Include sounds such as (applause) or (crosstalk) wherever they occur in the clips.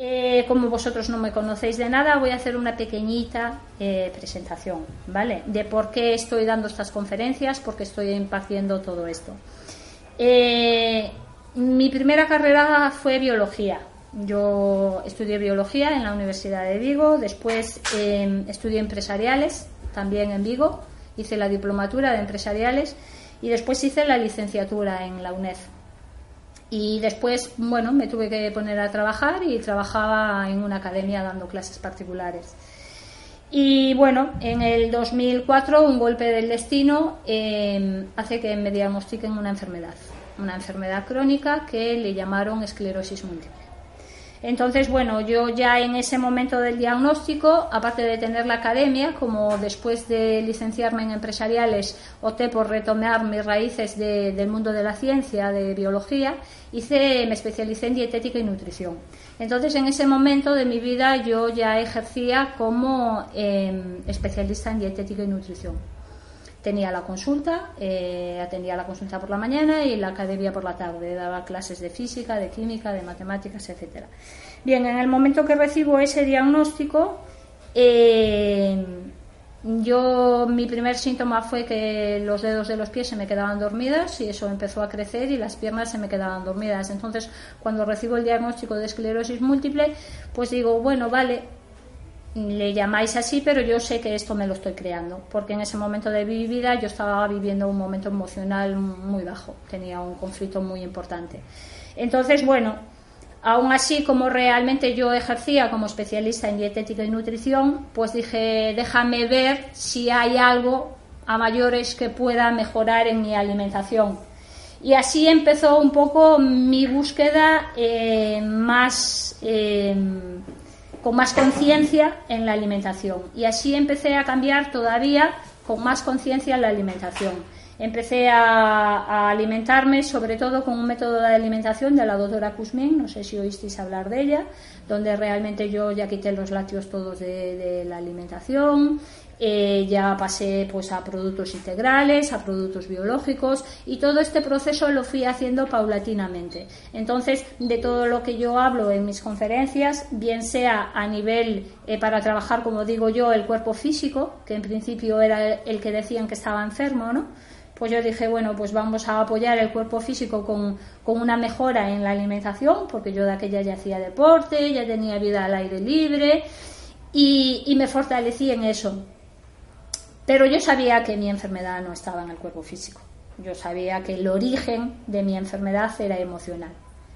Eh, como vosotros no me conocéis de nada, voy a hacer una pequeñita eh, presentación, ¿vale? De por qué estoy dando estas conferencias, por qué estoy impartiendo todo esto. Eh, mi primera carrera fue biología. Yo estudié biología en la Universidad de Vigo, después estudié empresariales, también en Vigo, hice la diplomatura de empresariales y después hice la licenciatura en la UNED y después, bueno, me tuve que poner a trabajar y trabajaba en una academia dando clases particulares. Y bueno, en el 2004 un golpe del destino em, hace que me diagnostiquen una enfermedad, una enfermedad crónica que le llamaron esclerosis múltiple. Entonces, bueno, yo ya en ese momento del diagnóstico, aparte de tener la academia, como después de licenciarme en empresariales, opté por retomar mis raíces del mundo de la ciencia, de biología, hice, me especialicé en dietética y nutrición. Entonces, en ese momento de mi vida, yo ya ejercía como em, especialista en dietética y nutrición tenía la consulta, eh, atendía la consulta por la mañana y la academia por la tarde, daba clases de física, de química, de matemáticas, etcétera. Bien, en el momento que recibo ese diagnóstico, eh, yo mi primer síntoma fue que los dedos de los pies se me quedaban dormidas y eso empezó a crecer y las piernas se me quedaban dormidas. Entonces, cuando recibo el diagnóstico de esclerosis múltiple, pues digo, bueno, vale, le llamáis así, pero yo sé que esto me lo estoy creando, porque en ese momento de mi vida yo estaba viviendo un momento emocional muy bajo, tenía un conflicto muy importante. Entonces, bueno, aún así, como realmente yo ejercía como especialista en dietética y nutrición, pues dije, déjame ver si hay algo a mayores que pueda mejorar en mi alimentación. Y así empezó un poco mi búsqueda eh, más... Eh, con más conciencia en la alimentación. Y así empecé a cambiar todavía con más conciencia en la alimentación. Empecé a, alimentarme sobre todo con un método de alimentación de la doctora Kuzmin, no sé si oísteis hablar de ella, donde realmente yo ya quité los lácteos todos de la alimentación, eh, ya pasé pues a productos integrales, a productos biológicos y todo este proceso lo fui haciendo paulatinamente. Entonces, de todo lo que yo hablo en mis conferencias, bien sea a nivel eh, para trabajar, como digo yo, el cuerpo físico, que en principio era el que decían que estaba enfermo, ¿no? Pues yo dije, bueno, pues vamos a apoyar el cuerpo físico con, con una mejora en la alimentación, porque yo de aquella ya hacía deporte, ya tenía vida al aire libre y, y me fortalecí en eso. Pero yo sabía que mi enfermedad no estaba en el cuerpo físico. Yo sabía que el origen de mi enfermedad era emocional.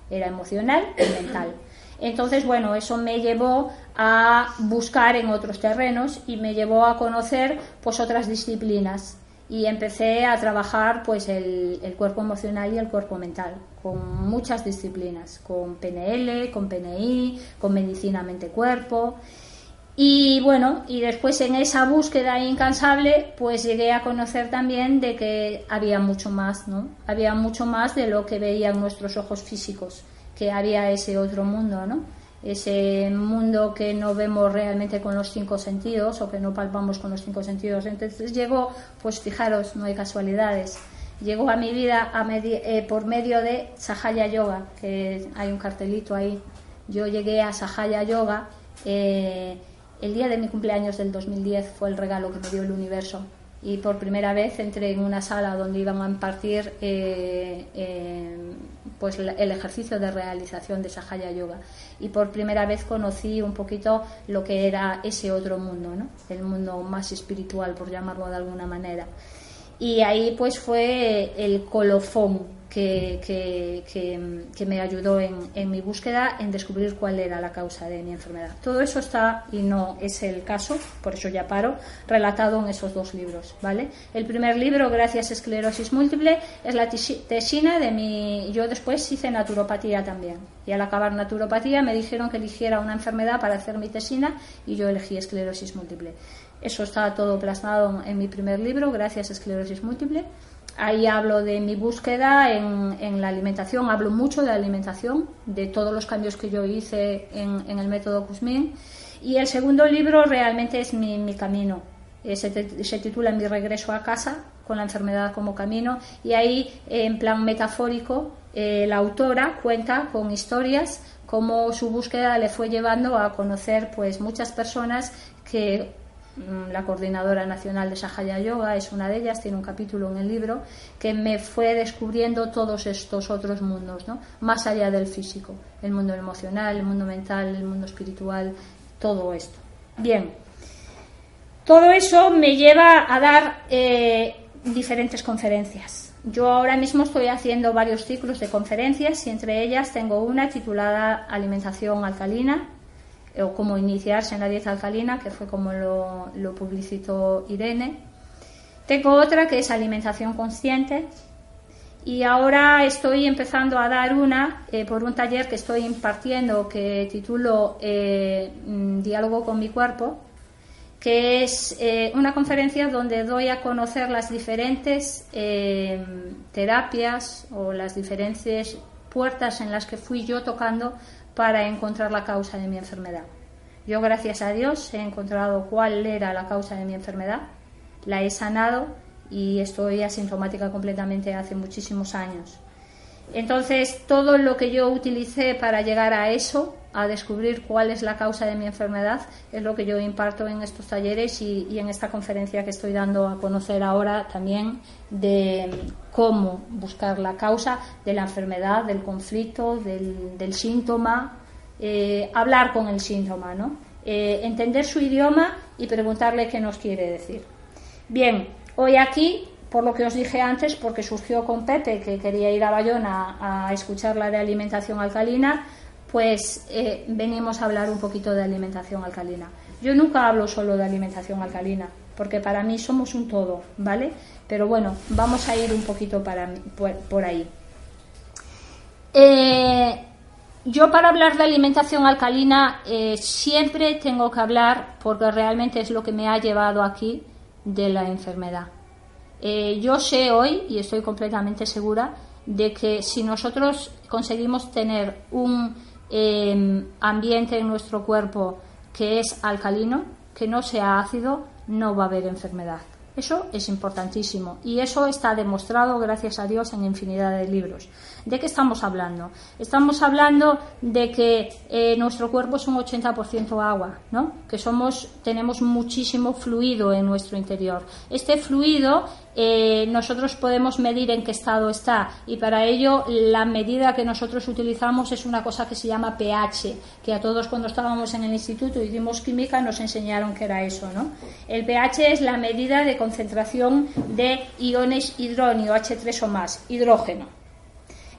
Era emocional y mental. Entonces, bueno, eso me llevó a buscar en otros terrenos y me llevó a conocer pues otras disciplinas y empecé a trabajar pues el, el, cuerpo emocional y el cuerpo mental con muchas disciplinas, con PNL, con PNI, con medicina mente-cuerpo y bueno, y después en esa búsqueda incansable, pues llegué a conocer también de que había mucho más, ¿no? Había mucho más de lo que veían nuestros ojos físicos, que había ese otro mundo, ¿no? Ese mundo que no vemos realmente con los cinco sentidos o que no palpamos con los cinco sentidos. Entonces llegó, pues fijaros, no hay casualidades. Llegó a mi vida a eh, por medio de Sahaya Yoga, que hay un cartelito ahí. Yo llegué a Sahaya Yoga. Eh, el día de mi cumpleaños del 2010 fue el regalo que me dio el universo. Y por primera vez entré en una sala donde iban a impartir eh, eh, pues el ejercicio de realización de Sahaya Yoga. Y por primera vez conocí un poquito lo que era ese otro mundo, ¿no? el mundo más espiritual por llamarlo de alguna manera. Y ahí pues fue el colofón que, me ayudó en, en, mi búsqueda en descubrir cuál era la causa de mi enfermedad. Todo eso está, y no es el caso, por eso ya paro, relatado en esos dos libros. ¿vale? El primer libro, Gracias a Esclerosis Múltiple, es la tesina de mi... Yo después hice naturopatía también. Y al acabar naturopatía me dijeron que eligiera una enfermedad para hacer mi tesina y yo elegí esclerosis múltiple. Eso está todo plasmado en mi primer libro, Gracias a Esclerosis Múltiple. Ahí hablo de mi búsqueda en, la alimentación, hablo mucho de alimentación, de todos los cambios que yo hice en, el método Kuzmin. Y el segundo libro realmente es mi, camino. Eh, se, titula Mi regreso a casa, con la enfermedad como camino. Y ahí, en plan metafórico, eh, la autora cuenta con historias cómo su búsqueda le fue llevando a conocer pues muchas personas que la coordinadora nacional de Sahaya Yoga es una de ellas, tiene un capítulo en el libro que me fue descubriendo todos estos otros mundos, ¿no? más allá del físico, el mundo emocional, el mundo mental, el mundo espiritual, todo esto. Bien, todo eso me lleva a dar eh, diferentes conferencias. Yo ahora mismo estoy haciendo varios ciclos de conferencias y entre ellas tengo una titulada Alimentación alcalina, o cómo iniciarse en la dieta alcalina, que fue como lo, publicitó Irene. Tengo otra que es alimentación consciente y ahora estoy empezando a dar una eh, por un taller que estoy impartiendo que titulo eh, mm, Diálogo con mi cuerpo, que es eh, una conferencia donde doy a conocer las diferentes terapias o las diferentes puertas en las que fui yo tocando para encontrar la causa de mi enfermedad. Yo, gracias a Dios, he encontrado cuál era la causa de mi enfermedad, la he sanado y estoy asintomática completamente hace muchísimos años. Entonces, todo lo que yo utilicé para llegar a eso, a descubrir cuál es la causa de mi enfermedad, es lo que yo imparto en estos talleres y, en esta conferencia que estoy dando a conocer ahora también de cómo buscar la causa de la enfermedad, del conflicto, del, síntoma, eh, hablar con el síntoma, ¿no? Eh, entender su idioma y preguntarle qué nos quiere decir. Bien, hoy aquí por lo que os dije antes, porque surgió con Pepe, que quería ir a Bayona a escuchar la de alimentación alcalina, pues eh, venimos a hablar un poquito de alimentación alcalina. Yo nunca hablo solo de alimentación alcalina, porque para mí somos un todo, ¿vale? Pero bueno, vamos a ir un poquito para, por, ahí. Eh, yo para hablar de alimentación alcalina eh, siempre tengo que hablar, porque realmente es lo que me ha llevado aquí, de la enfermedad. Yo sé hoy, y estoy completamente segura, de que si nosotros conseguimos tener un ambiente en nuestro cuerpo que es alcalino, que no sea ácido, no va a haber enfermedad. Eso es importantísimo y eso está demostrado, gracias a Dios, en infinidad de libros. ¿De qué estamos hablando? Estamos hablando de que eh, nuestro cuerpo es un 80% agua, ¿no? Que somos, tenemos muchísimo fluido en nuestro interior. Este fluido eh, nosotros podemos medir en qué estado está y para ello la medida que nosotros utilizamos es una cosa que se llama pH, que a todos cuando estábamos en el instituto y dimos química nos enseñaron que era eso, ¿no? El pH es la medida de concentración de iones hidróneo, H3 o más, hidrógeno.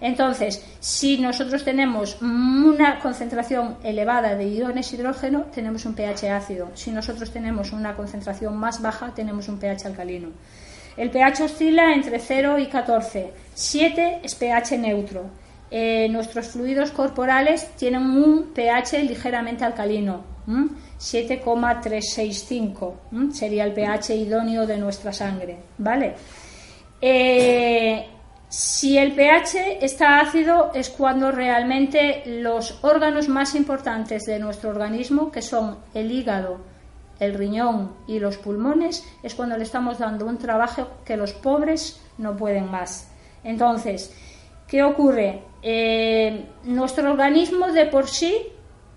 Entonces, si nosotros tenemos una concentración elevada de iones hidrógeno, tenemos un pH ácido. Si nosotros tenemos una concentración más baja, tenemos un pH alcalino. El pH oscila entre 0 y 14. 7 es pH neutro. Eh, nuestros fluidos corporales tienen un pH ligeramente alcalino. 7,365 sería el pH idóneo de nuestra sangre. ¿Vale? Eh, si el pH está ácido es cuando realmente los órganos más importantes de nuestro organismo, que son el hígado, el riñón y los pulmones, es cuando le estamos dando un trabajo que los pobres no pueden más. Entonces, ¿qué ocurre? Eh, nuestro organismo de por sí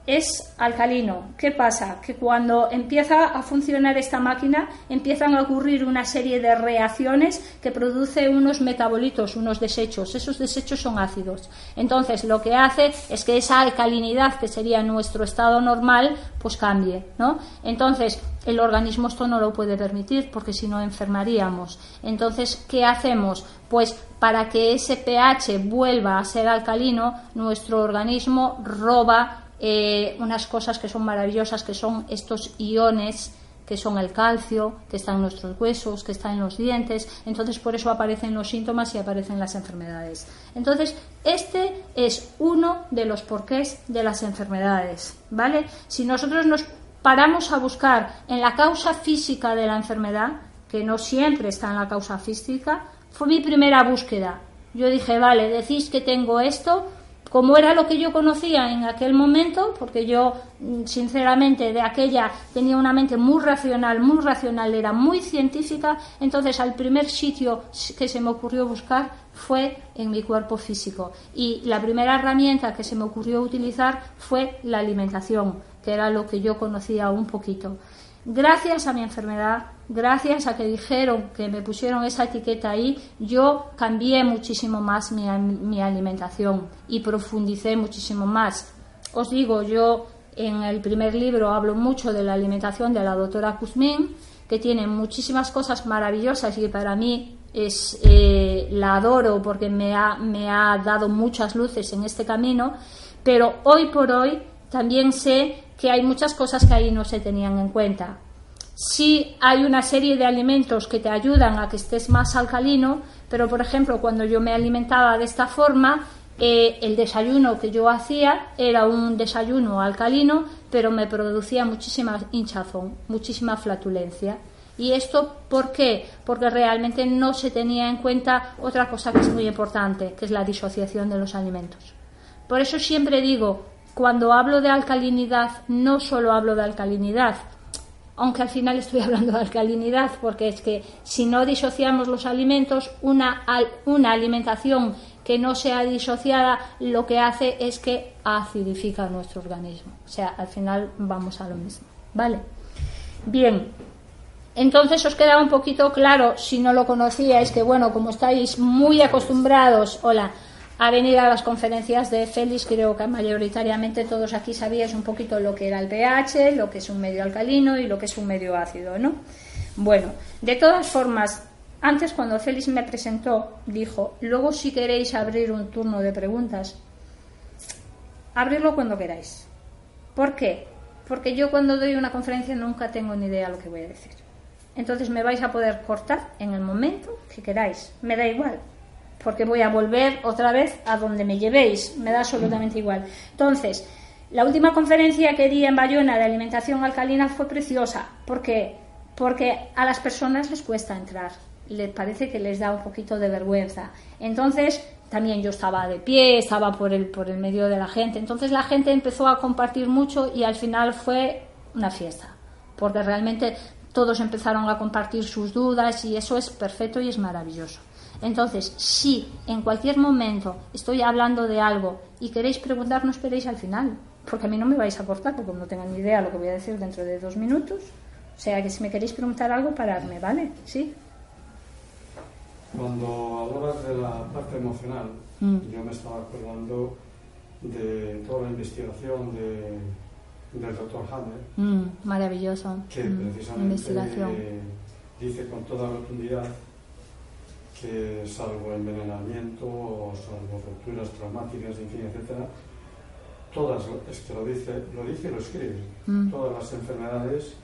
es alcalino. ¿Qué pasa? Que cuando empieza a funcionar esta máquina empiezan a ocurrir una serie de reacciones que produce unos metabolitos, unos desechos. Esos desechos son ácidos. Entonces lo que hace es que esa alcalinidad, que sería nuestro estado normal, pues cambie. ¿no? Entonces el organismo esto no lo puede permitir porque si no enfermaríamos. Entonces, ¿qué hacemos? Pues para que ese pH vuelva a ser alcalino, nuestro organismo roba eh, unas cosas que son maravillosas, que son estos iones que son el calcio, que está en nuestros huesos, que está en los dientes. Entonces, por eso aparecen los síntomas y aparecen las enfermedades. Entonces, este es uno de los porqués de las enfermedades, ¿vale? Si nosotros nos paramos a buscar en la causa física de la enfermedad, que no siempre está en la causa física, Fue mi primera búsqueda. Yo dije, vale, decís que tengo esto, como era lo que yo conocía en aquel momento, porque yo mm, sinceramente de aquella tenía una mente muy racional, muy racional, era muy científica, entonces al primer sitio que se me ocurrió buscar fue en mi cuerpo físico. Y la primera herramienta que se me ocurrió utilizar fue la alimentación, que era lo que yo conocía un poquito. Gracias a mi enfermedad, gracias a que dijeron que me pusieron esa etiqueta ahí, yo cambié muchísimo más mi, alimentación y profundicé muchísimo más. Os digo, yo en el primer libro hablo mucho de la alimentación de la doctora Kuzmin, que tiene muchísimas cosas maravillosas y para mí es, eh, la adoro porque me ha, me ha dado muchas luces en este camino, pero hoy por hoy también sé que hay muchas cosas que ahí no se tenían en cuenta. Sí hay una serie de alimentos que te ayudan a que estés más alcalino, pero por ejemplo cuando yo me alimentaba de esta forma, eh, el desayuno que yo hacía era un desayuno alcalino, pero me producía muchísima hinchazón, muchísima flatulencia. ¿Y esto por qué? Porque realmente no se tenía en cuenta otra cosa que es muy importante, que es la disociación de los alimentos. Por eso siempre digo, cuando hablo de alcalinidad, no solo hablo de alcalinidad, aunque al final estoy (laughs) hablando de alcalinidad, porque es que si no disociamos los alimentos, una, una alimentación que no sea disociada lo que hace es que acidifica nuestro organismo. O sea, al final vamos a lo mismo. ¿Vale? Bien, entonces os queda un poquito claro, si no lo conocíais, que bueno, como estáis muy acostumbrados, hola, a venir a las conferencias de Félix, creo que mayoritariamente todos aquí sabíais un poquito lo que era el pH, lo que es un medio alcalino y lo que es un medio ácido, ¿no? Bueno, de todas formas, antes cuando Félix me presentó, dijo, luego si queréis abrir un turno de preguntas, abrirlo cuando queráis. ¿Por qué? Porque yo cuando doy una conferencia nunca tengo ni idea lo que voy a decir. Entonces me vais a poder cortar en el momento que queráis. Me da igual porque voy a volver otra vez a donde me llevéis, me da absolutamente igual. Entonces, la última conferencia que di en Bayona de alimentación alcalina fue preciosa, porque porque a las personas les cuesta entrar, les parece que les da un poquito de vergüenza. Entonces, también yo estaba de pie, estaba por el por el medio de la gente. Entonces, la gente empezó a compartir mucho y al final fue una fiesta, porque realmente todos empezaron a compartir sus dudas y eso es perfecto y es maravilloso. Entonces, si en cualquier momento estoy hablando de algo y queréis preguntar, no esperéis al final, porque a mí no me vais a cortar, porque no tengo ni idea lo que voy a decir dentro de dos minutos. O sea que si me queréis preguntar algo, pararme, ¿vale? ¿Sí? Cuando hablabas de la parte emocional, mm. yo me estaba acordando de toda la investigación de, del doctor Hammer. Mm, maravilloso. Que mm, precisamente dice con toda rotundidad que salvo envenenamiento o salvo rupturas traumáticas, en fin, etcétera, todas, es que lo dice, lo dice y lo escribe, mm. todas las enfermedades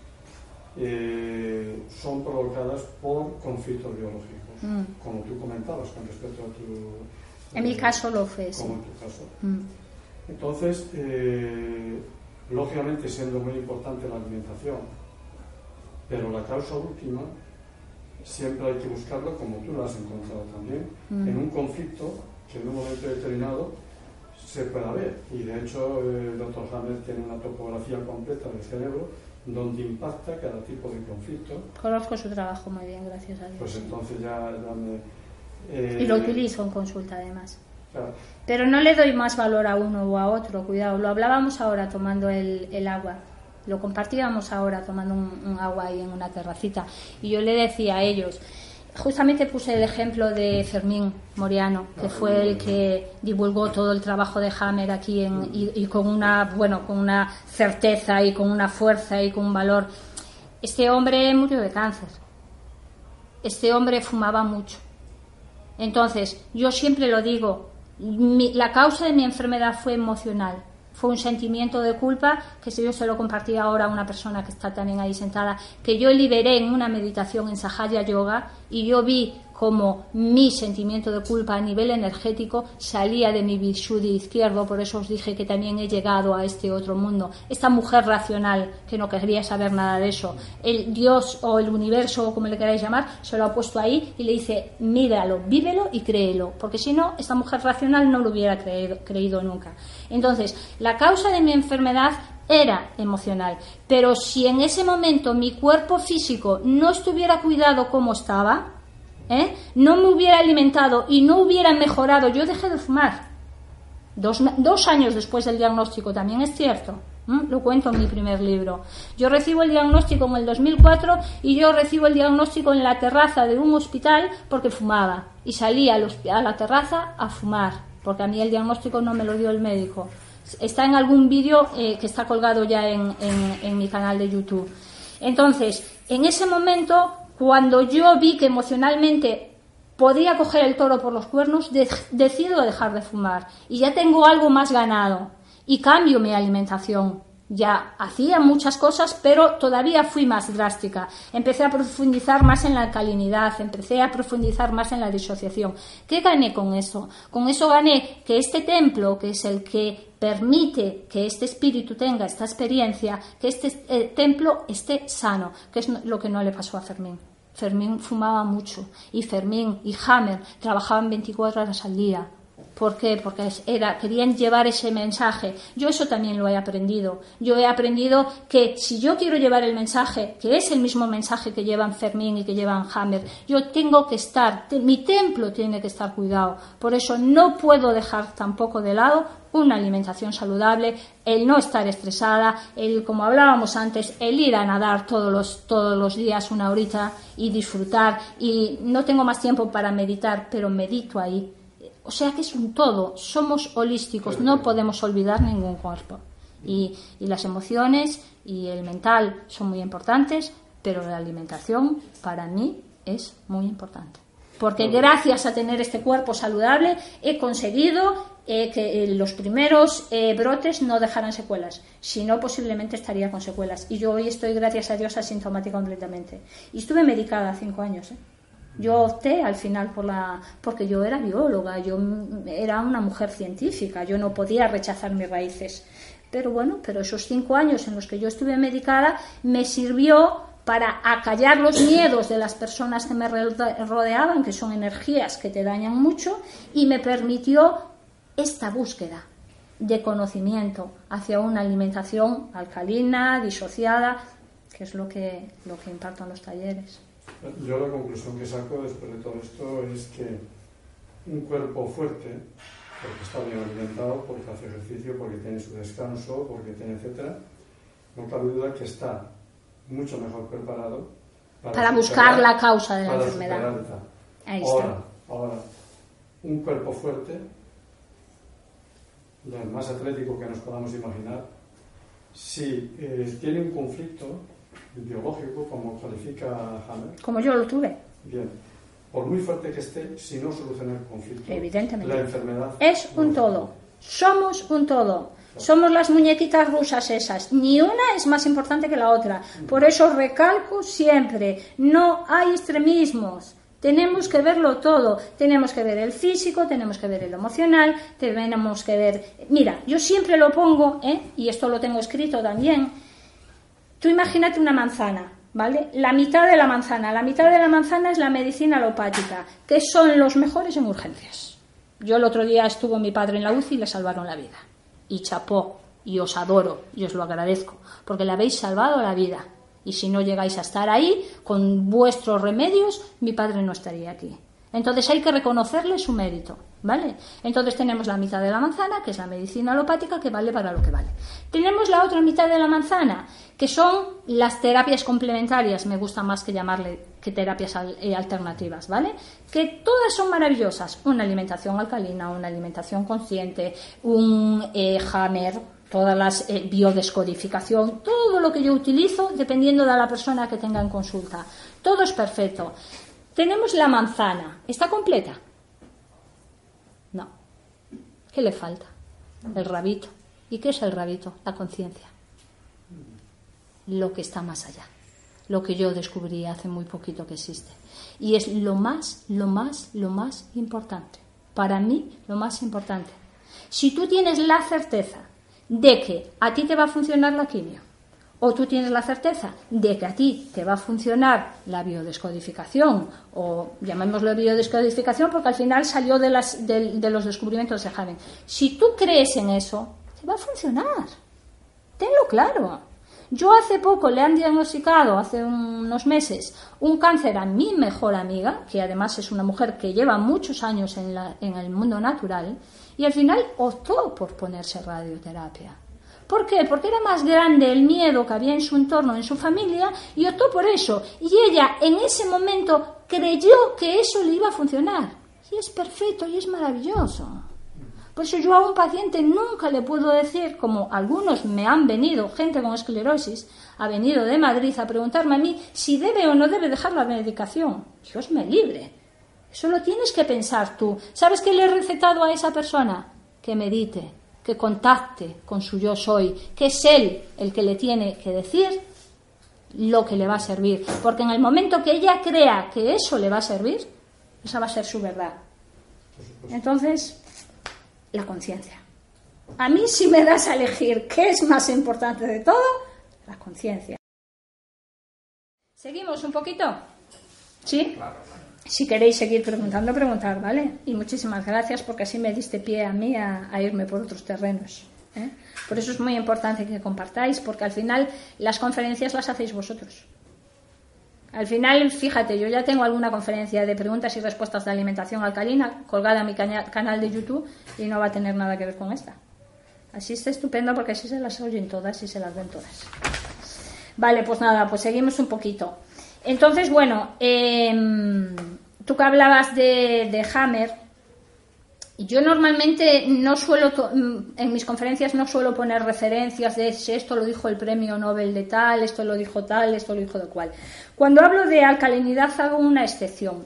eh, son provocadas por conflictos biológicos, mm. como tú comentabas con respecto a tu... En mi caso lo fue, Como en tu caso. Mm. Entonces, eh, lógicamente siendo muy importante la alimentación, pero la causa última siempre hay que buscarlo como tú lo has encontrado también, mm. en un conflicto que en un momento determinado se pueda ver. Y de hecho, el doctor Hammer tiene una topografía completa del cerebro donde impacta cada tipo de conflicto. Conozco su trabajo muy bien, gracias a Dios. Pues entonces ya, y lo utilizo en consulta además. Pero no le doy más valor a uno o a otro, cuidado. Lo hablábamos ahora tomando el, el agua lo compartíamos ahora tomando un, agua ahí en una terracita y yo le decía a ellos, justamente puse el ejemplo de Fermín Moriano, que fue el que divulgó todo el trabajo de Hammer aquí y, con una, bueno, con una certeza y con una fuerza y con un valor. Este hombre murió de cáncer. Este hombre fumaba mucho. Entonces, yo siempre lo digo, la causa de mi enfermedad fue emocional fue un sentimiento de culpa que si yo se lo compartí ahora a una persona que está también ahí sentada, que yo liberé en una meditación en Sahaya Yoga y yo vi como mi sentimiento de culpa a nivel energético salía de mi Vishuddhi izquierdo, por eso os dije que también he llegado a este otro mundo. Esta mujer racional, que no querría saber nada de eso, el Dios o el universo, o como le queráis llamar, se lo ha puesto ahí y le dice, míralo, vívelo y créelo, porque si no, esta mujer racional no lo hubiera creído nunca. Entonces, la causa de mi enfermedad era emocional. Pero si en ese momento mi cuerpo físico no estuviera cuidado como estaba, ¿eh? no me hubiera alimentado y no hubiera mejorado, yo dejé de fumar. Dos, dos años después del diagnóstico, también es cierto. Lo cuento en mi primer libro. Yo recibo el diagnóstico en el 2004 y yo recibo el diagnóstico en la terraza de un hospital porque fumaba. Y salí a, la terraza a fumar, porque a mí el diagnóstico no me lo dio el médico. Está en algún vídeo eh, que está colgado ya en, en mi canal de YouTube. Entonces, en ese momento cuando yo vi que emocionalmente podía coger el toro por los cuernos, decido dejar de fumar y ya tengo algo más ganado y cambio mi alimentación. Ya hacía muchas cosas, pero todavía fui más drástica. Empecé a profundizar más en la alcalinidad, empecé a profundizar más en la disociación. ¿Qué gané con eso? Con eso gané que este templo, que es el que permite que este espíritu tenga esta experiencia, que este eh, templo esté sano, que es lo que no le pasó a Fermín. Fermín fumaba mucho y Fermín y Hammer trabajaban 24 horas al día. ¿Por qué? Porque era, querían llevar ese mensaje. Yo eso también lo he aprendido. Yo he aprendido que si yo quiero llevar el mensaje, que es el mismo mensaje que llevan Fermín y que llevan Hammer, yo tengo que estar, mi templo tiene que estar cuidado. Por eso no puedo dejar tampoco de lado una alimentación saludable, el no estar estresada, el, como hablábamos antes, el ir a nadar todos los, todos los días una horita y disfrutar. Y no tengo más tiempo para meditar, pero medito ahí. O sea que es un todo, somos holísticos, no podemos olvidar ningún cuerpo. Y, y las emociones y el mental son muy importantes, pero la alimentación para mí es muy importante porque gracias a tener este cuerpo saludable he conseguido eh, que eh, los primeros eh, brotes no dejaran secuelas, si no posiblemente estaría con secuelas. Y yo hoy estoy, gracias a Dios, asintomática completamente. Y estuve medicada cinco años. Yo opté al final por la porque yo era bióloga, yo era una mujer científica, yo no podía rechazar mis raíces. Pero bueno, pero esos cinco años en los que yo estuve medicada me sirvió para acallar los miedos de las personas que me rodeaban, que son energías que te dañan mucho, y me permitió esta búsqueda de conocimiento hacia una alimentación alcalina, disociada, que es lo que, lo que imparto en los talleres. Yo la conclusión que saco después de todo esto es que un cuerpo fuerte, porque está bien alimentado, porque hace ejercicio, porque tiene su descanso, porque tiene etcétera, no cabe duda que está mucho mejor preparado para, buscar la causa de la enfermedad. Ahí ahora, ahora, un cuerpo fuerte, el más atlético que nos podamos imaginar, si eh, tiene un conflicto biológico, como califica Hammer. Como yo lo tuve. Bien. Por muy fuerte que esté, si no soluciona el conflicto, Evidentemente. la enfermedad. Es un todo. Somos un todo. Somos las muñequitas rusas esas. Ni una es más importante que la otra. Por eso recalco siempre, no hay extremismos. Tenemos que verlo todo. Tenemos que ver el físico, tenemos que ver el emocional, tenemos que ver... Mira, yo siempre lo pongo, ¿eh? y esto lo tengo escrito también. Tú imagínate una manzana, ¿vale? La mitad de la manzana. La mitad de la manzana es la medicina alopática, que son los mejores en urgencias. Yo el otro día estuvo mi padre en la UCI y le salvaron la vida y chapó y os adoro y os lo agradezco porque le habéis salvado la vida y si no llegáis a estar ahí con vuestros remedios mi padre no estaría aquí entonces hay que reconocerle su mérito, ¿vale? Entonces tenemos la mitad de la manzana, que es la medicina alopática, que vale para lo que vale. Tenemos la otra mitad de la manzana, que son las terapias complementarias, me gusta más que llamarle que terapias eh, alternativas, ¿vale? Que todas son maravillosas. Una alimentación alcalina, una alimentación consciente, un eh, hammer, todas las eh, biodescodificación, todo lo que yo utilizo dependiendo de la persona que tenga en consulta. Todo es perfecto. Tenemos la manzana. ¿Está completa? No. ¿Qué le falta? El rabito. ¿Y qué es el rabito? La conciencia. Lo que está más allá. lo que yo descubrí hace muy poquito que existe. Y es lo más, lo más, lo más importante. Para mí, lo más importante. Si tú tienes la certeza de que a ti te va a funcionar la quimio, o tú tienes la certeza de que a ti te va a funcionar la biodescodificación, o llamémoslo biodescodificación porque al final salió de, las, de, los descubrimientos de Haven. Si tú crees en eso, te va a funcionar. Tenlo claro. Yo hace poco le han diagnosticado, hace unos meses, un cáncer a mi mejor amiga, que además es una mujer que lleva muchos años en, el mundo natural, y al final optó por ponerse radioterapia. ¿Por qué? Porque era más grande el miedo que había en su entorno, en su familia, y optó por eso. Y ella en ese momento creyó que eso le iba a funcionar. Y es perfecto y es maravilloso. Por eso yo a un paciente nunca le puedo decir, como algunos me han venido, gente con esclerosis, ha venido de Madrid a preguntarme a mí si debe o no debe dejar la medicación. Dios me libre. Eso lo tienes que pensar tú. ¿Sabes qué le he recetado a esa persona? Que medite, que contacte con su yo soy, que es él el que le tiene que decir lo que le va a servir. Porque en el momento que ella crea que eso le va a servir, esa va a ser su verdad. Entonces, la conciencia. A mí si me das a elegir qué es más importante de todo, la conciencia. ¿Seguimos un poquito? ¿Sí? Si queréis seguir preguntando, preguntar, ¿vale? Y muchísimas gracias porque así me diste pie a mí a, irme por otros terrenos. ¿eh? Por eso es muy importante que compartáis, porque al final las conferencias las hacéis vosotros. Al final, fíjate, yo ya tengo alguna conferencia de preguntas y respuestas de alimentación alcalina colgada en mi canal de YouTube y no va a tener nada que ver con esta. Así está estupendo porque así se las oyen todas y se las ven todas. Vale, pues nada, pues seguimos un poquito. Entonces, bueno, em, tú que hablabas de, de, Hammer, yo normalmente no suelo, mm, en mis conferencias no suelo poner referencias de si esto lo dijo el premio Nobel de tal, esto lo dijo tal, esto lo dijo de cual. Cuando hablo de alcalinidad hago una excepción.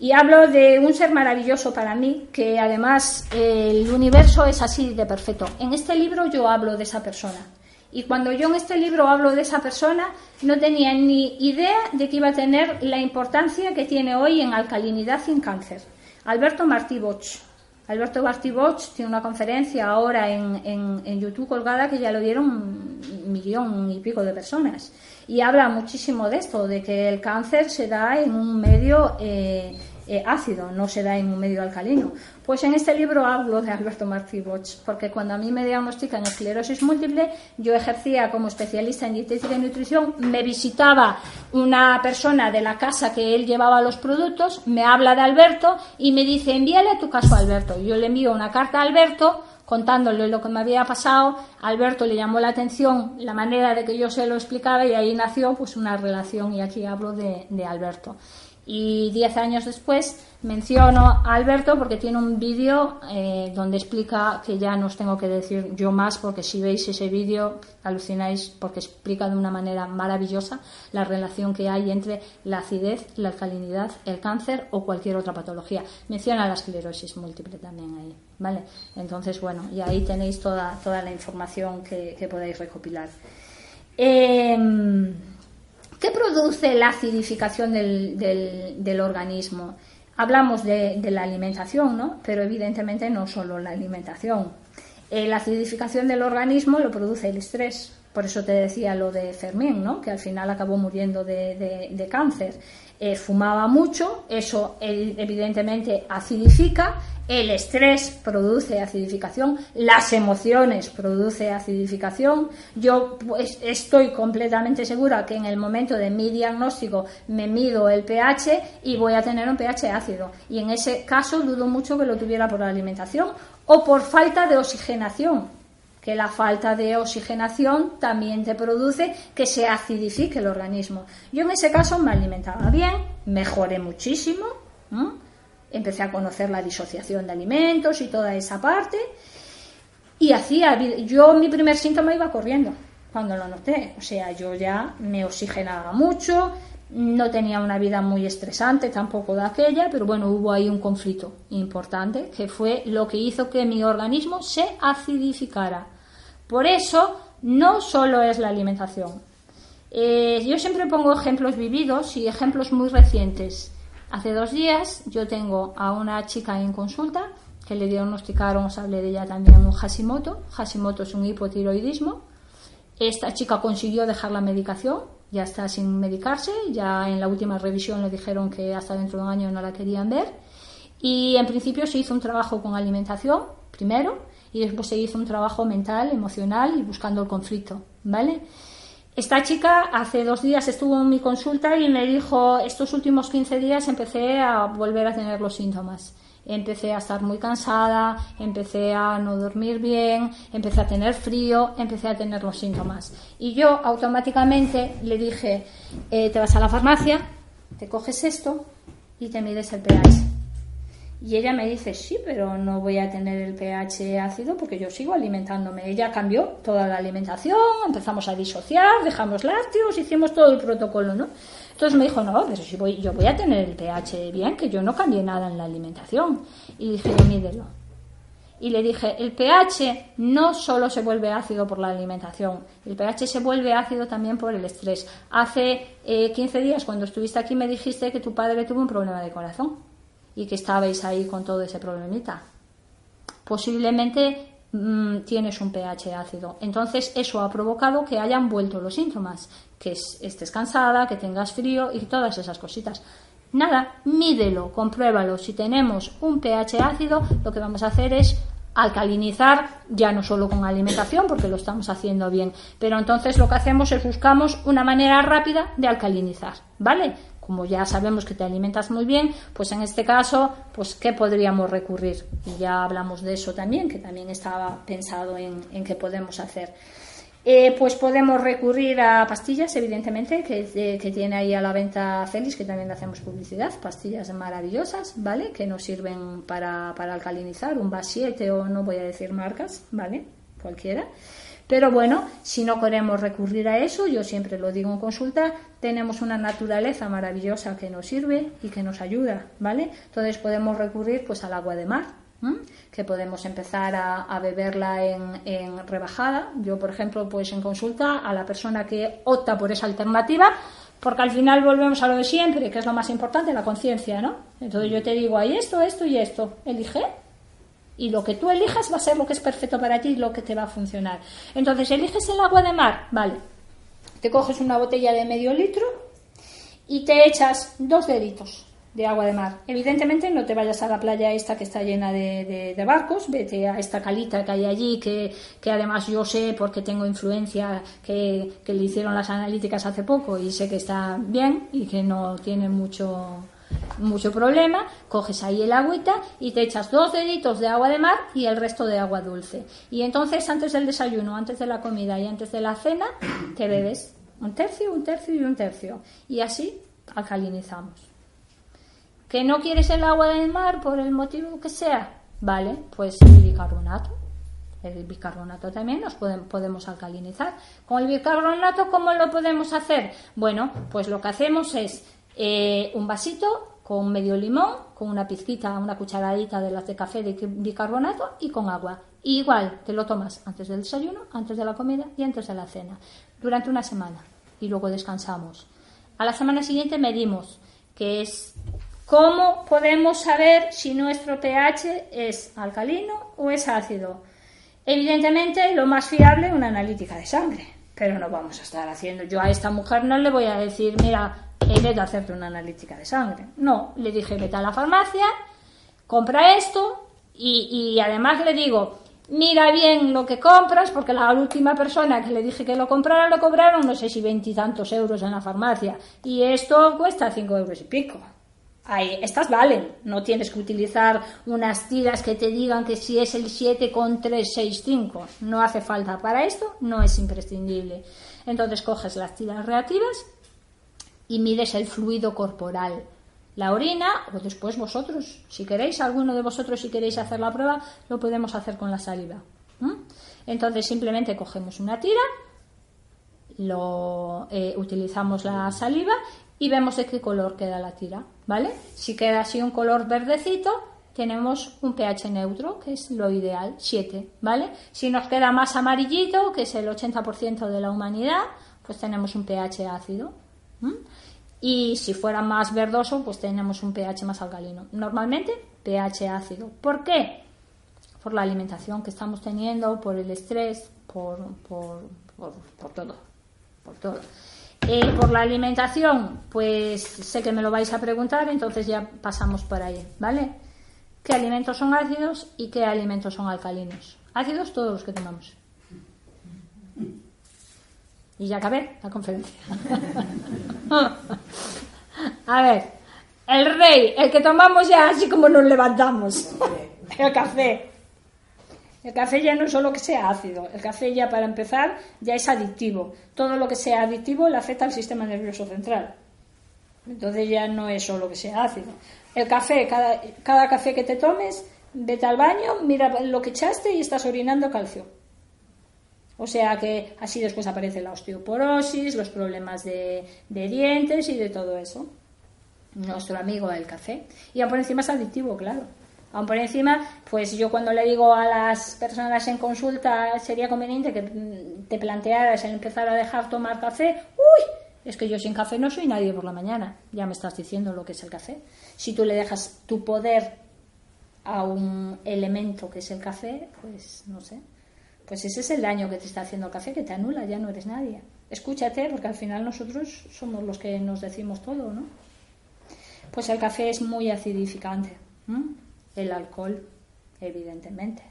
Y hablo de un ser maravilloso para mí, que además el universo es así de perfecto. En este libro yo hablo de esa persona. Y cuando yo en este libro hablo de esa persona, no tenía ni idea de que iba a tener la importancia que tiene hoy en alcalinidad en cáncer. Alberto Martí Boch. Alberto Martí Boch tiene una conferencia ahora en, en, YouTube colgada que ya lo dieron un millón y pico de personas. Y habla muchísimo de esto, de que el cáncer se da en un medio eh, eh, ácido, no se da en un medio alcalino. Pues en este libro hablo de Alberto Martí Boch, porque cuando a mí me diagnostican esclerosis múltiple, yo ejercía como especialista en dietética y nutrición, me visitaba una persona de la casa que él llevaba los productos, me habla de Alberto y me dice, envíale tu caso a Alberto. Yo le envío una carta a Alberto contándole lo que me había pasado, Alberto le llamó la atención la manera de que yo se lo explicaba y ahí nació pues una relación y aquí hablo de Alberto. Y diez años después menciono a Alberto porque tiene un vídeo eh, donde explica que ya no os tengo que decir yo más porque si veis ese vídeo alucináis porque explica de una manera maravillosa la relación que hay entre la acidez, la alcalinidad, el cáncer o cualquier otra patología. Menciona la esclerosis múltiple también ahí, ¿vale? Entonces, bueno, y ahí tenéis toda, toda la información que, que podéis recopilar. Eh, ¿Qué produce la acidificación del, organismo? Hablamos de, la alimentación, ¿no? Pero evidentemente no solo la alimentación. Eh, la acidificación del organismo lo produce el estrés. Por eso te decía lo de Fermín, ¿no? Que al final acabó muriendo de cáncer. Eh, fumaba mucho, eso evidentemente acidifica, el estrés produce acidificación, las emociones produce acidificación. Yo pues, estoy completamente segura que en el momento de mi diagnóstico me mido el pH y voy a tener un pH ácido. Y en ese caso dudo mucho que lo tuviera por la alimentación o por falta de oxigenación que la falta de oxigenación también te produce que se acidifique el organismo. Yo en ese caso me alimentaba bien, mejoré muchísimo, empecé a conocer la disociación de alimentos y toda esa parte, y hacía, yo mi primer síntoma iba corriendo cuando lo noté, o sea, yo ya me oxigenaba mucho, no tenía una vida muy estresante tampoco de aquella, pero bueno, hubo ahí un conflicto importante que fue lo que hizo que mi organismo se acidificara. Por eso, no solo es la alimentación. Eh, yo siempre pongo ejemplos vividos y ejemplos muy recientes. Hace dos días yo tengo a una chica en consulta que le diagnosticaron, os hablé de ella también, un Hashimoto. Hashimoto es un hipotiroidismo. Esta chica consiguió dejar la medicación, ya está sin medicarse, ya en la última revisión le dijeron que hasta dentro de un año no la querían ver. Y en principio se hizo un trabajo con alimentación, primero, y después se hizo un trabajo mental, emocional y buscando el conflicto, ¿vale? Esta chica hace dos días estuvo en mi consulta y me dijo, estos últimos 15 días empecé a volver a tener los síntomas. Empecé a estar muy cansada, empecé a no dormir bien, empecé a tener frío, empecé a tener los síntomas. Y yo automáticamente le dije, eh, te vas a la farmacia, te coges esto y te mides el pH. Y ella me dice, sí, pero no voy a tener el pH ácido porque yo sigo alimentándome. Ella cambió toda la alimentación, empezamos a disociar, dejamos lácteos, hicimos todo el protocolo, ¿no? Entonces me dijo, no, pero si voy, yo voy a tener el pH bien, que yo no cambié nada en la alimentación. Y dije, mídelo. Y le dije, el pH no solo se vuelve ácido por la alimentación, el pH se vuelve ácido también por el estrés. Hace 15 eh, días, cuando estuviste aquí, me dijiste que tu padre tuvo un problema de corazón y que estabais ahí con todo ese problemita. Posiblemente mm, tienes un pH ácido. Entonces eso ha provocado que hayan vuelto los síntomas, que estés cansada, que tengas frío y todas esas cositas. Nada, mídelo, compruébalo. Si tenemos un pH ácido, lo que vamos a hacer es alcalinizar, ya no solo con alimentación, porque lo estamos haciendo bien, pero entonces lo que hacemos es buscamos una manera rápida de alcalinizar, ¿vale? Como ya sabemos que te alimentas muy bien, pues en este caso, pues ¿qué podríamos recurrir? Y ya hablamos de eso también, que también estaba pensado en, en qué podemos hacer. Eh, pues podemos recurrir a pastillas, evidentemente, que, que, tiene ahí a la venta Félix, que también le hacemos publicidad, pastillas maravillosas, ¿vale? Que nos sirven para, para alcalinizar, un BAS7 o no voy a decir marcas, ¿vale? Cualquiera. Pero bueno, si no queremos recurrir a eso, yo siempre lo digo en consulta, tenemos una naturaleza maravillosa que nos sirve y que nos ayuda, ¿vale? Entonces podemos recurrir pues al agua de mar, que podemos empezar a, beberla en, rebajada. Yo, por ejemplo, pues en consulta a la persona que opta por esa alternativa, porque al final volvemos a lo de siempre, que es lo más importante, la conciencia, ¿no? Entonces yo te digo, hay esto, esto y esto, elige y lo que tú elijas va a ser lo que es perfecto para ti y lo que te va a funcionar. Entonces, eliges el agua de mar, vale. Te coges una botella de medio litro y te echas dos deditos de agua de mar. Evidentemente no te vayas a la playa esta que está llena de, barcos, vete a esta calita que hay allí, que, además yo sé porque tengo influencia que, que le hicieron las analíticas hace poco y sé que está bien y que no tiene mucho mucho problema, coges ahí el agüita y te echas dos deditos de agua de mar y el resto de agua dulce. Y entonces antes del desayuno, antes de la comida y antes de la cena, te bebes un tercio, un tercio y un tercio. Y así alcalinizamos. ¿Que no quieres el agua del mar por el motivo que sea? Vale, pues el bicarbonato. El bicarbonato también nos podemos alcalinizar. Con el bicarbonato, ¿cómo lo podemos hacer? Bueno, pues lo que hacemos es eh, un vasito con medio limón, con una pizquita, una cucharadita de las de café de bicarbonato y con agua. igual te lo tomas antes del desayuno, antes de la comida y antes de la cena, durante una semana. Y luego descansamos. A la semana siguiente medimos, que es cómo podemos saber si nuestro pH es alcalino o es ácido. Evidentemente, lo más fiable es una analítica de sangre, pero no vamos a estar haciendo. Yo a esta mujer no le voy a decir, mira, en vez de hacerte una analítica de sangre. No, le dije, vete a la farmacia, compra esto y, además le digo, mira bien lo que compras, porque la última persona que le dije que lo comprara, lo cobraron, no sé si veintitantos euros en la farmacia. Y esto cuesta cinco euros y pico. Ahí, estas valen, no tienes que utilizar unas tiras que te digan que si es el 7,365, no hace falta para esto, no es imprescindible. Entonces coges las tiras reactivas y mides el fluido corporal. La orina, o después vosotros, si queréis, alguno de vosotros, si queréis hacer la prueba, lo podemos hacer con la saliva. Entonces simplemente cogemos una tira, lo, eh, utilizamos la saliva y vemos de qué color queda la tira, ¿vale? Si queda así un color verdecito, tenemos un pH neutro, que es lo ideal, 7, ¿vale? Si nos queda más amarillito, que es el 80% de la humanidad, pues tenemos un pH ácido. Y si fuera más verdoso, pues tenemos un pH más alcalino. Normalmente, pH ácido. ¿Por qué? Por la alimentación que estamos teniendo, por el estrés, por, por, por, todo. Por todo. Eh, por la alimentación, pues sé que me lo vais a preguntar, entonces ya pasamos por ahí, ¿vale? ¿Qué alimentos son ácidos y qué alimentos son alcalinos? Ácidos todos los que tomamos. Y ya acabé la conferencia. (laughs) A ver, el rey, el que tomamos ya así como nos levantamos. (laughs) El café. El café ya no es solo que sea ácido, el café ya para empezar ya es adictivo. Todo lo que sea adictivo le afecta al sistema nervioso central. Entonces ya no es solo que sea ácido. El café, cada, cada café que te tomes, vete al baño, mira lo que echaste y estás orinando calcio. O sea que así después aparece la osteoporosis, los problemas de, dientes y de todo eso. Nuestro amigo el café. Y aún por encima es adictivo, claro. Aún por encima, pues yo cuando le digo a las personas en consulta sería conveniente que te plantearas el empezar a dejar tomar café. ¡Uy! Es que yo sin café no soy nadie por la mañana. Ya me estás diciendo lo que es el café. Si tú le dejas tu poder a un elemento que es el café, pues no sé pues ese es el daño que te está haciendo el café, que te anula, ya no eres nadie. Escúchate, porque al final nosotros somos los que nos decimos todo, ¿no? Pues el café es muy acidificante. El alcohol, evidentemente,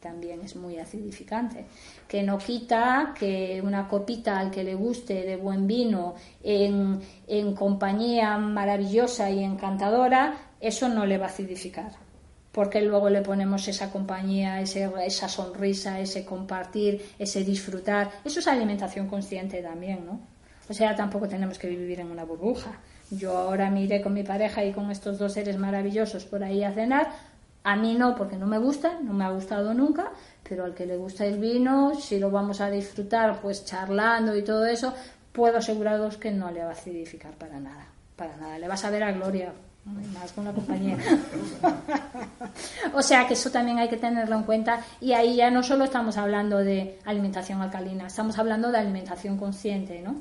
también es muy acidificante. Que no quita que una copita al que le guste de buen vino en, en compañía maravillosa y encantadora, eso no le va a acidificar porque luego le ponemos esa compañía, ese, esa sonrisa, ese compartir, ese disfrutar. Eso es alimentación consciente también, ¿no? O sea, tampoco tenemos que vivir en una burbuja. Yo ahora miré con mi pareja y con estos dos seres maravillosos por ahí a cenar. A mí no, porque no me gusta, no me ha gustado nunca, pero al que le gusta el vino, si lo vamos a disfrutar, pues charlando y todo eso, puedo aseguraros que no le va a acidificar para nada, para nada. Le vas a ver a Gloria, más con la compañía. (laughs) o sea que eso también hay que tenerlo en cuenta y ahí ya no solo estamos hablando de alimentación alcalina, estamos hablando de alimentación consciente, ¿no?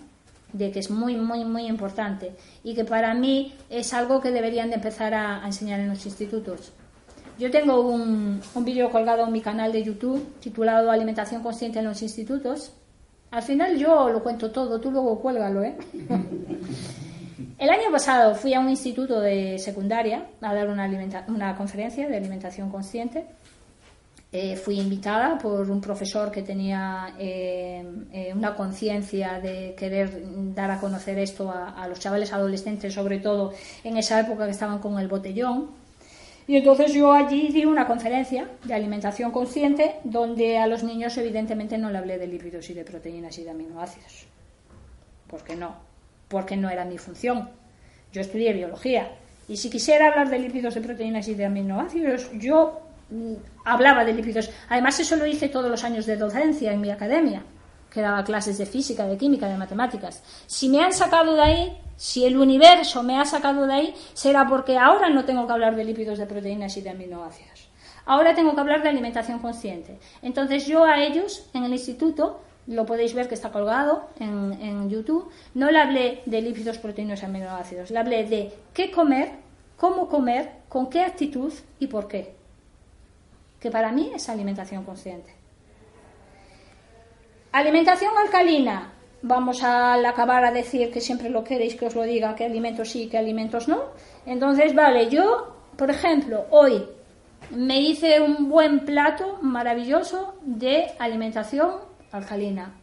De que es muy, muy, muy importante y que para mí es algo que deberían de empezar a, enseñar en los institutos. Yo tengo un, un vídeo colgado en mi canal de YouTube titulado Alimentación consciente en los institutos. Al final yo lo cuento todo, tú luego cuélgalo, ¿eh? (laughs) El año pasado fui a un instituto de secundaria a dar una, una conferencia de alimentación consciente. Eh, fui invitada por un profesor que tenía eh, eh, una conciencia de querer dar a conocer esto a, los chavales adolescentes, sobre todo en esa época que estaban con el botellón. Y entonces yo allí di una conferencia de alimentación consciente donde a los niños evidentemente no le hablé de lípidos y de proteínas y de aminoácidos. Porque no, porque no era mi función. Yo estudié biología. Y si quisiera hablar de lípidos, de proteínas y de aminoácidos, yo mm, hablaba de lípidos. Además, eso lo hice todos los años de docencia en mi academia, que daba clases de física, de química, de matemáticas. Si me han sacado de ahí, si el universo me ha sacado de ahí, será porque ahora no tengo que hablar de lípidos, de proteínas y de aminoácidos. Ahora tengo que hablar de alimentación consciente. Entonces yo a ellos en el instituto lo podéis ver que está colgado en, YouTube, no le hablé de lípidos, proteínas y aminoácidos, le hablé de qué comer, cómo comer, con qué actitud y por qué. Que para mí es alimentación consciente. Alimentación alcalina. Vamos a acabar a decir que siempre lo queréis que os lo diga, qué alimentos sí, qué alimentos no. Entonces, vale, yo, por ejemplo, hoy me hice un buen plato maravilloso de alimentación alcalina.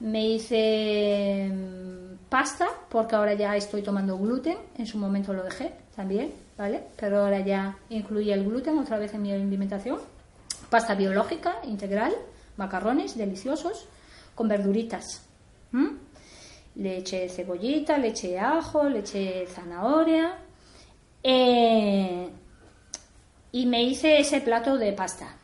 Me hice mm, pasta, porque ahora ya estoy tomando gluten, en su momento lo dejé también, ¿vale? Pero ahora ya incluye el gluten otra vez en mi alimentación. Pasta biológica, integral, macarrones deliciosos, con verduritas. Leche cebollita, leche ajo, leche zanahoria. Eh, y me hice ese plato de pasta.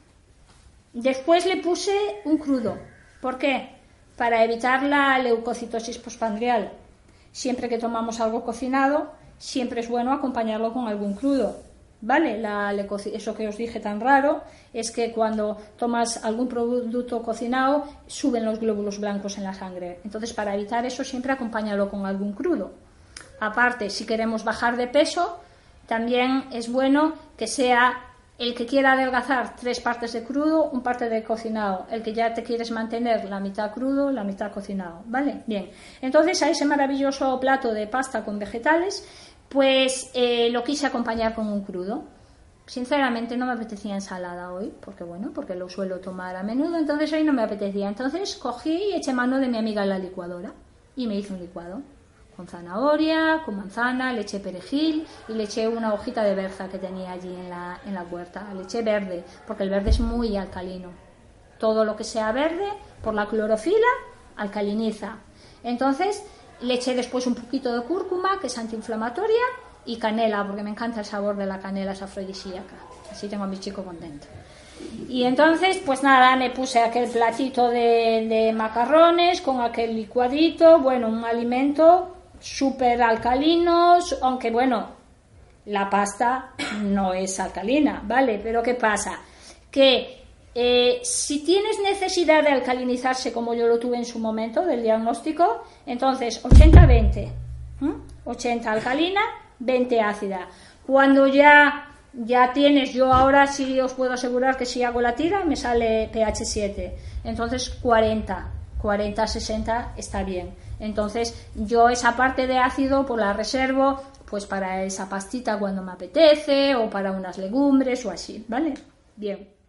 Después le puse un crudo, ¿Por qué? Para evitar la leucocitosis postpandrial. Siempre que tomamos algo cocinado, siempre es bueno acompañarlo con algún crudo. ¿vale? La eso que os dije tan raro es que cuando tomas algún producto cocinado suben los glóbulos blancos en la sangre. Entonces, para evitar eso, siempre acompáñalo con algún crudo. Aparte, si queremos bajar de peso, también es bueno que sea el que quiera adelgazar tres partes de crudo, un parte de cocinado. El que ya te quieres mantener la mitad crudo, la mitad cocinado. ¿Vale? Bien. Entonces a ese maravilloso plato de pasta con vegetales, pues eh, lo quise acompañar con un crudo. Sinceramente no me apetecía ensalada hoy, porque bueno, porque lo suelo tomar a menudo, entonces hoy no me apetecía. Entonces cogí y eché mano de mi amiga la licuadora y me hice un licuado con zanahoria, con manzana, le eché perejil y le eché una hojita de berza que tenía allí en la, en la. Le eché verde, porque el verde es muy alcalino. Todo lo que sea verde, por la clorofila, alcaliniza. Entonces, le eché después un poquito de cúrcuma, que es antiinflamatoria, y canela, porque me encanta el sabor de la canela, es afrodisíaca. Así tengo a mi chico contento. Y entonces, pues nada, me puse aquel platito de macarrones con aquel licuadito, bueno, un alimento súper alcalinos, aunque bueno, la pasta no es alcalina, ¿vale? Pero ¿qué pasa? Que eh, si tienes necesidad de alcalinizarse como yo lo tuve en su momento del diagnóstico, entonces 80-20, 80 alcalina, 20 ácida. Cuando ya ya tienes, yo ahora sí os puedo asegurar que si hago la tira me sale pH 7, entonces 40, 40-60 está bien. Entonces, yo esa parte de ácido pues la reservo pues para esa pastita cuando me apetece o para unas legumbres o así, ¿vale? Bien.